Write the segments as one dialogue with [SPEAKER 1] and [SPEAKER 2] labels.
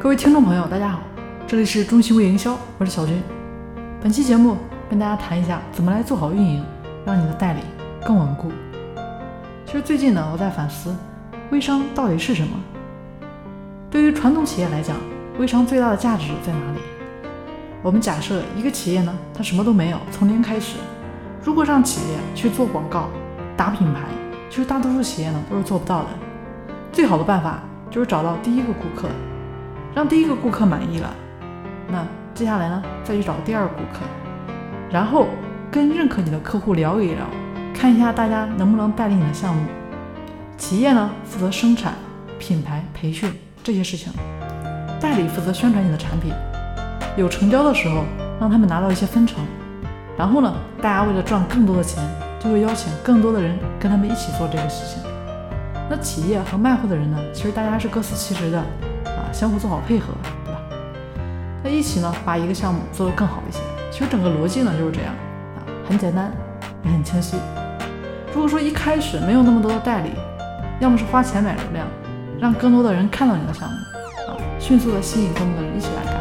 [SPEAKER 1] 各位听众朋友，大家好，这里是中信微营销，我是小军。本期节目跟大家谈一下怎么来做好运营，让你的代理更稳固。其实最近呢，我在反思微商到底是什么。对于传统企业来讲，微商最大的价值在哪里？我们假设一个企业呢，它什么都没有，从零开始。如果让企业去做广告、打品牌，其实大多数企业呢都是做不到的。最好的办法就是找到第一个顾客，让第一个顾客满意了，那接下来呢再去找第二个顾客，然后跟认可你的客户聊一聊，看一下大家能不能代理你的项目。企业呢负责生产、品牌、培训这些事情，代理负责宣传你的产品。有成交的时候，让他们拿到一些分成，然后呢，大家为了赚更多的钱，就会邀请更多的人跟他们一起做这个事情。那企业和卖货的人呢，其实大家是各司其职的，相互做好配合，对吧？那一起呢，把一个项目做得更好一些。其实整个逻辑呢就是这样啊，很简单，也很清晰。如果说一开始没有那么多的代理，要么是花钱买流量，让更多的人看到你的项目啊，迅速的吸引更多的人一起来干。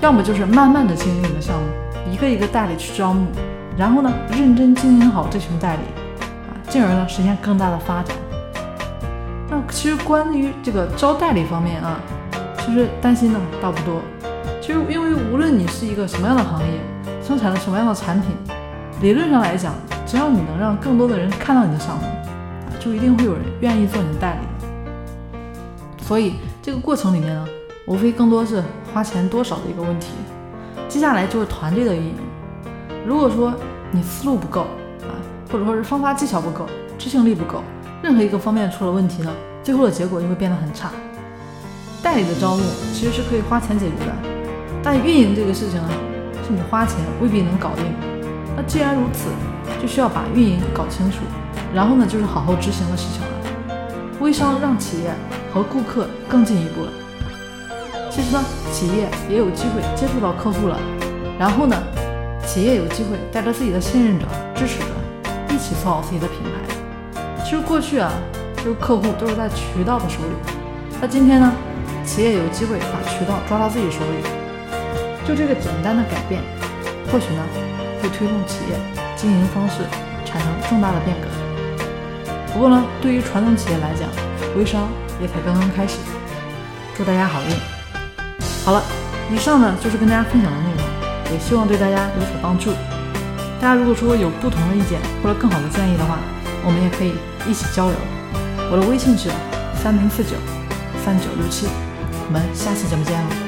[SPEAKER 1] 要么就是慢慢的经营你的项目，一个一个代理去招募，然后呢，认真经营好这群代理，啊，进而呢实现更大的发展。那其实关于这个招代理方面啊，其实担心呢倒不多。其实因为无论你是一个什么样的行业，生产了什么样的产品，理论上来讲，只要你能让更多的人看到你的项目，就一定会有人愿意做你的代理。所以这个过程里面呢。无非更多是花钱多少的一个问题，接下来就是团队的运营。如果说你思路不够啊，或者说是方法技巧不够，执行力不够，任何一个方面出了问题呢，最后的结果就会变得很差。代理的招募其实是可以花钱解决的，但运营这个事情呢，是你花钱未必能搞定。那既然如此，就需要把运营搞清楚，然后呢，就是好好执行的事情了。微商让企业和顾客更进一步了。其实呢，企业也有机会接触到客户了，然后呢，企业有机会带着自己的信任者、支持者一起做好自己的品牌。其实过去啊，就是客户都是在渠道的手里，那今天呢，企业有机会把渠道抓到自己手里，就这个简单的改变，或许呢，会推动企业经营方式产生重大的变革。不过呢，对于传统企业来讲，微商也才刚刚开始。祝大家好运！好了，以上呢就是跟大家分享的内容，也希望对大家有所帮助。大家如果说有不同的意见或者更好的建议的话，我们也可以一起交流。我的微信是三零四九三九六七，我们下次节目见哦。